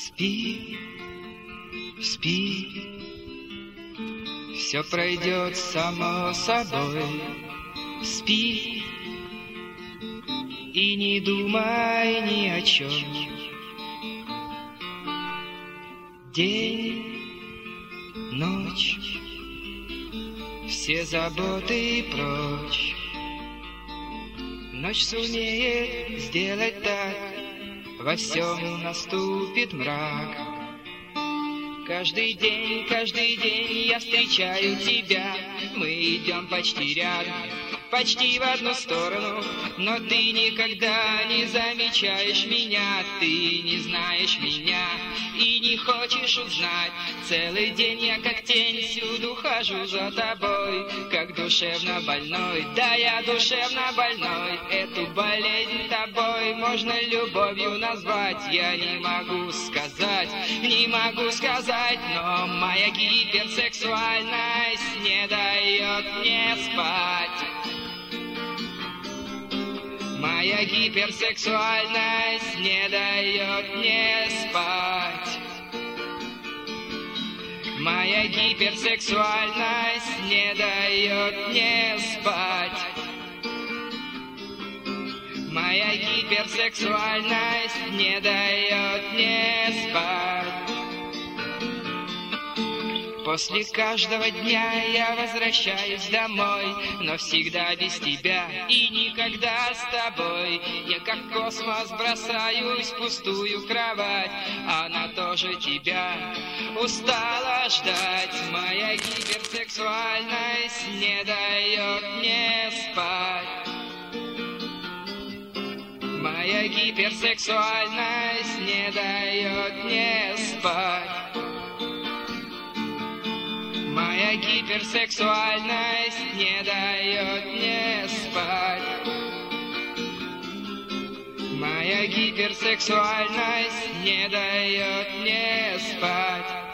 Спи, спи, все пройдет само собой. Спи и не думай ни о чем. День, ночь, все заботы прочь. Ночь сумеет сделать так, во всем наступит мрак. Каждый день, каждый день я встречаю тебя, мы идем почти рядом, почти в одну сторону, но ты никогда не замечаешь меня, ты не знаешь меня и не хочешь узнать. Целый день я как тень всюду хожу за тобой, как душевно больной, да я душевно больной. Эту болезнь тобой можно любовью назвать, я не могу сказать, не могу сказать, но моя гиперсексуальность не дает мне спать. Моя гиперсексуальность не дает мне спать. Моя гиперсексуальность не дает мне спать. Моя гиперсексуальность не дает мне спать. После каждого дня я возвращаюсь домой, но всегда без тебя и никогда с тобой. Я как космос бросаюсь в пустую кровать, она тоже тебя устала ждать. Моя гиперсексуальность не дает мне Моя гиперсексуальность не дает мне спать. Моя гиперсексуальность не дает мне спать. Моя гиперсексуальность не дает мне спать.